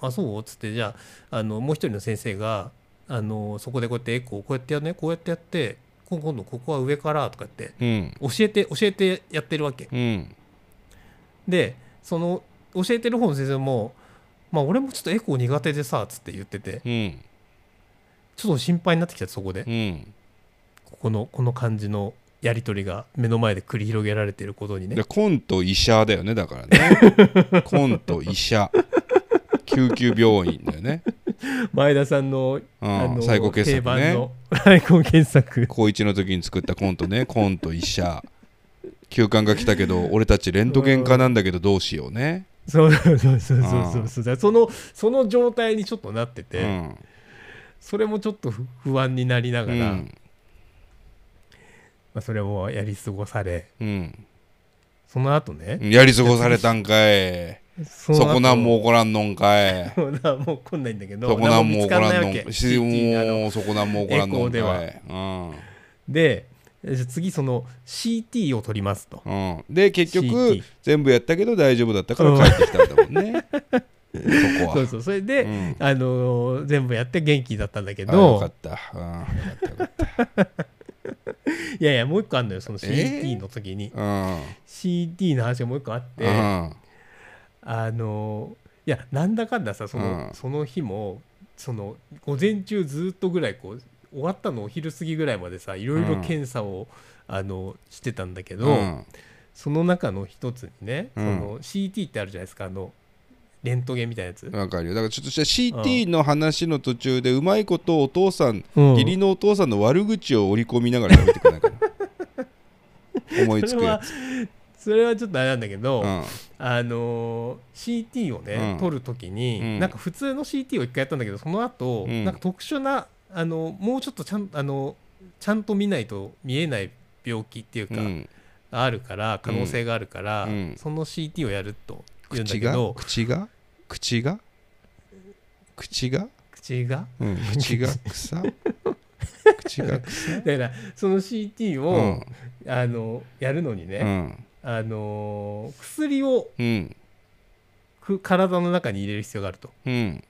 あそう？っつってじゃああのもう一人の先生があのそこでこうやってエコーこうやってやるねこうやってやってこ今度ここは上からとかってううん。教えて教えてやってるわけ。うん。でその教えてる方の先生もまあ俺もちょっとエコー苦手でさつって言ってて。うん。ちょっと心配になってきたそこで。うんここのこの感じのやり取りが目の前で繰り広げられていることにね。でコント医者だよねだからね。[LAUGHS] コント医者。救急病院だよね。前田さんのあのうん最高傑定作ね。番の最高傑作。高一の時に作ったコントね。コント医者。休館が来たけど俺たちレントゲン科なんだけどどうしようね。そうそうそうそうそうそう。そのその状態にちょっとなってうて、ん。それもちょっと不不安になりなうがら、んまあ、それもやり過ごされうん。その後ね、やり過ごされたんかい。そそこなんも起こらんのんかい。もうなもう来んないんだけどそこなんも起こらんのんし CT あのもうそこなんも起こらんのんかい。うん。で次その CT を取りますと。うん、で結局 CT 全部やったけど大丈夫だったから帰ってきたんだもんね、そこは。[LAUGHS] そうそう。それで、うん。あのー全部やって元気だったんだけあよかどった、うん、よかったよかっ [LAUGHS] いやいやもう一個あるのよそのえー？CT の時に、たうん。CT の話がもう一個あって、うん。あのいやなんだかんださその,、うん。その日もその午前中ずっとぐらいこう終わったのお昼過ぎぐらいまでさいろいろ検査を、あのしてたんだけど、うん。その中の一つにね、うん。その CT ってあるじゃないですかあのレントゲンみたいなやつ、わかるよ。だからちょっとした CT の話の途中でうまいことお父さんうん。義理のお父さんの悪口を織り込みながらやめてくれないかな [LAUGHS] 思いつくやつ。それはちょっとあれなんだけど、うん。あのー CT をね、うん。取るときに、うん。なんか普通の CT を一回やったんだけどその後、うんなんか特殊なあのもうちょっとちゃんあのちゃんと見ないと見えない病気っていうか、うん。あるから可能性があるから、うん。その CT をやると言うんだ口がけど口が？口が？口が？口が？うん。[LAUGHS] 口が草？口が草？[LAUGHS] だからその CT うを、ん。あのやるのにうね、ん。あの薬をうん。く体の中に入れる必要があると。うん。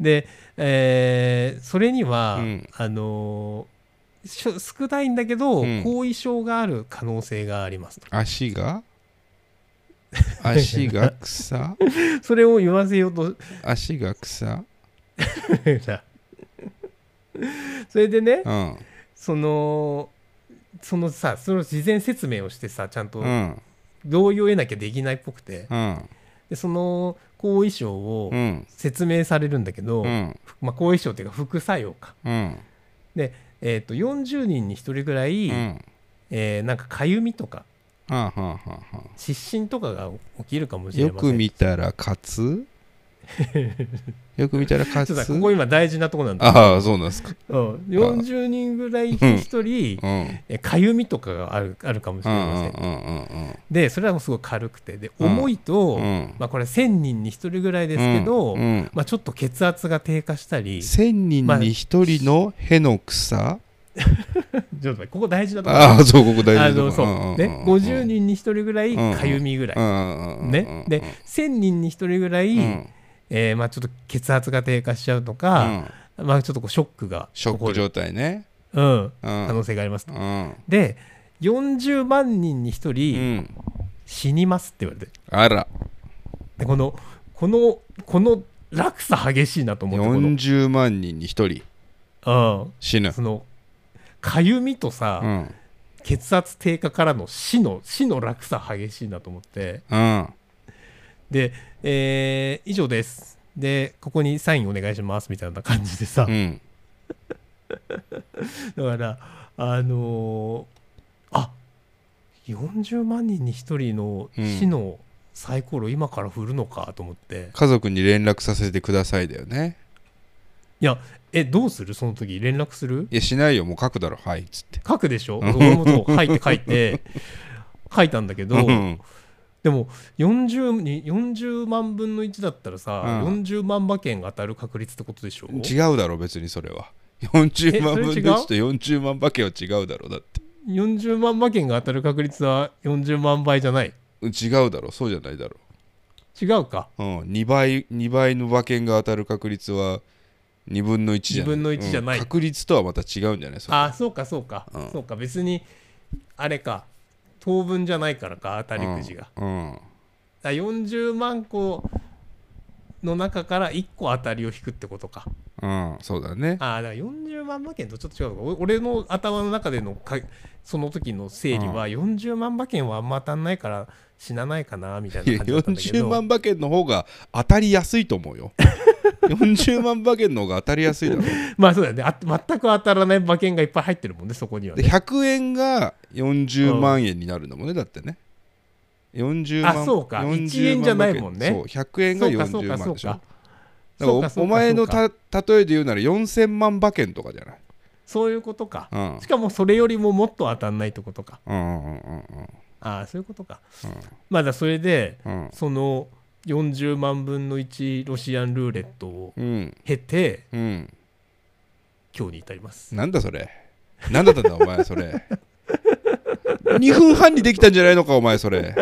で、えーそれには、うん。あの少ないんだけど、うん。後遺症がある可能性がありますと。足が？足が草 [LAUGHS] それを言わせようと。足が草 [LAUGHS] それでねうん。そのそのさその事前説明をしてさちゃんとうん。同意を得なきゃできないっぽくて。うん。でその後遺症をうん。説明されるんだけど、うん。まあ、後遺症っていうか副作用か、うん。えー、と40人に1人ぐらい、うん。えーなんかかゆみとかはあはあはあはあ。湿疹とかが起きるかもしれません。よく見たらカツ [LAUGHS] よく見たら勝ちょっとつここ今大事なとこなんだ。ああそうなんですか。うん、40人ぐらい1人、うん。えかゆみとかがあるあるかもしうれません、んうんうんうんでそれはもうすごい軽くて。でうん。重いと、うん。まあ、これ1000人に1人ぐらいですけど、うん。うん。まあ、ちょっと血圧が低下したり。ち1000人に1人のへの草？ょっとここ大事なところああそうここ大事なあのそう、とこんんん。ね、50人に1人ぐらいかゆみぐらい、ね、で1000人に1人ぐらい、うん。えーまあ、ちょっと血圧が低下しちゃうとか、まあ、ちょっとこうショックがショック状態ね。うん、うん。可能性がありますと、うん。で40万人に1う人ん。死にますって言われてあら。でこのこのこの落差激しいなと思ってこの。40万人に1人。うん。死ぬ。そのかゆみとさ、うん。血圧低下からの死の死の落差激しいなと思って。うん。で、えー以上です。でここにサインお願いしますみたいな感じでさ、うん。[LAUGHS] だからあのーあ40万人に1人の死のサイコロ今から振るのかと思って、家族に連絡させてくださいだよね。いやえどうする？その時連絡する？いやしないよ。もう書くだろ。はいっつって。書くでしょ？俺もそう。書いて書いて。[LAUGHS] 書いたんだけど、うん。でも40に40万分の1だったらさ、うん。40万馬券が当たる確率ってことでしょ？違うだろ別にそれは。40万分のえそれ違う？1と40万馬券は違うだろだって。40万馬券が当たる確率は40万倍じゃない？違うだろそうじゃないだろ。違うか。うん、2倍2倍の馬券が当たる確率は2分の1じゃない。2分の1じゃない。うん。確率とはまた違うんじゃない？それ。あそうかそうか、うん。そうか。別にあれか。当分じゃないからか当たりくじが、うん。だから40万個の中から1個当たりを引くってことか。うん、そうだね。ああだから40万馬券とちょっと違うのか。お俺の頭の中でのかその時の整理は40万馬券はあんま当たんないから死なないかなみたいな感じだったんだけ40ど万馬券の方が当たりやすいと思うよ [LAUGHS] 40万馬券の方が当たりやすいだろ [LAUGHS] まあそうだよね。あ全く当たらない馬券がいっぱい入ってるもんねそこにはでね100円が40万円になるんだもんねだってね。40万あそうか。40 1円じゃないもんね。そう100円がそうかそう40かそうか万でしょだからおそうかそうかお前のた例えで言うなら4000万馬券とかじゃない？そういうことか。うん。しかもそれよりももっと当たんないってことか。うんうんうんうんああそういうことか。まあだそれでうん。その40万分の1ロシアンルーレットをうん。経てうん今日に至ります。なんだそれ？なんだったんだお前それ？2分半にできたんじゃないのかお前それ？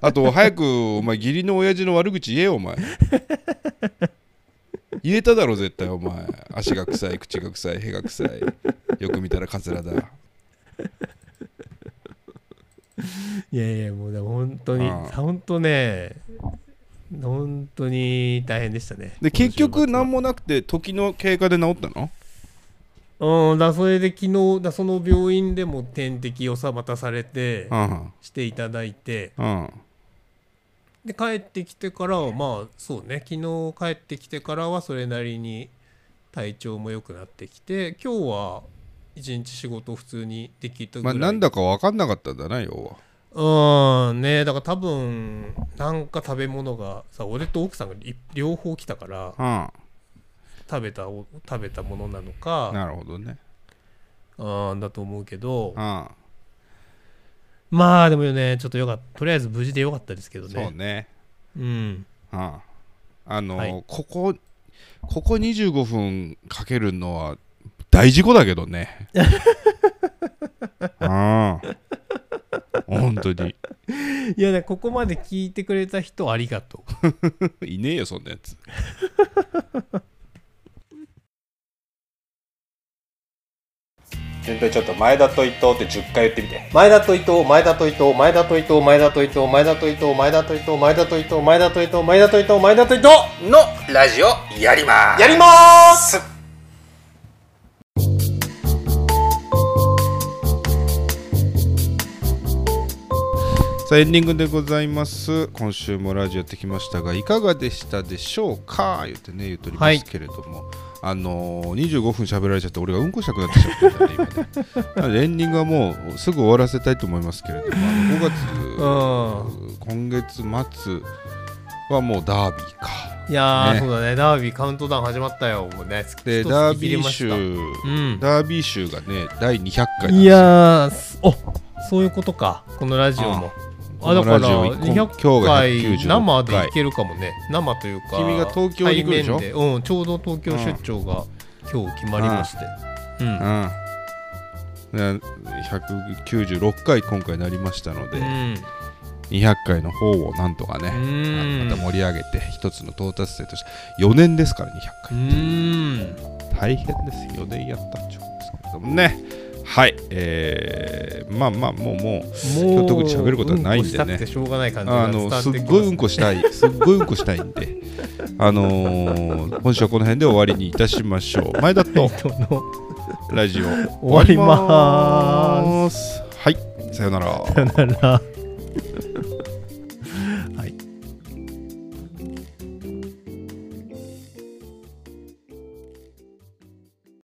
あと早くお前義理の親父の悪口言えよお前。言えただろ絶対お前。足が臭い口が臭い屁が臭い。よく見たらカツラだ [LAUGHS] いやいやもうでも本当にああ。本当ね本当に大変でしたね。で結局何ももなくて時の経過で治ったの？うんだそれで昨日だその病院でも点滴をさまたされてうん。していただいてうん。で帰ってきてからはまあそうね昨日帰ってきてからはそれなりに体調も良くなってきて今日は一日仕事普通にできたぐらい、まあなんだか分かんなかったんだな要うんねだから多分なんか食べ物がさ俺と奥さんがい両方来たからは食べたお食べたものなのうんかなるほどね。うんだと思うけど。うん。まあでもねちょっとよかった。とりあえず無事でよかったですけどそうね。ねうん。うん。あの、はい。ここここ25分かけるのは大事故だけどね。[LAUGHS] うん。本当に。いやねここまで聞いてくれた人ありがとう。[LAUGHS] いねえよそんなやつ。全体ちょっと前田と伊藤って10回言ってみて。前田と伊藤前田と伊藤前田と伊藤前田と伊藤前田と伊藤前田と伊藤前田と伊藤前田と伊藤前田と伊藤前田と伊藤のラジオやります。やりますさあエンディングでございます。今週もラジオやってきましたがいかがでしたでしょうか？言ってね言っておりますけれども、あのー、25分喋られちゃって俺がうんこしたくなってきちゃったんだね。[LAUGHS] エンディングはもうすぐ終わらせたいと思いますけれども。あの5月今月末はもうダービーか。いやー、ね。そうだね。ダービーカウントダウン始まったよもうね。でダービー州、うん。ダービー州がね第200回いやーすおそういうことか。このラジオもあだからこのラジオ今今日200が回196生でいけるかもね。生というか君が東京に行くでしょ？うんちょうど東京出張が今日決まりまして。うん。うん。ね196回今回なりましたので、うん。200回の方をなんとかね、また盛り上げて一つの到達点として4年ですから200う回ん。大変です。4年やったっちゅうんですけれどもねはい。えー、まあまあもうもうも今日特に喋ることはないんでね。うんこしょうがない感じがあのすすっごいうんこしたい。すっごいうんこしたいんで。あのー、今週はこの辺で終わりにいたしましょう。前田とラジオ。終終わります。はい。さよなら。さよなら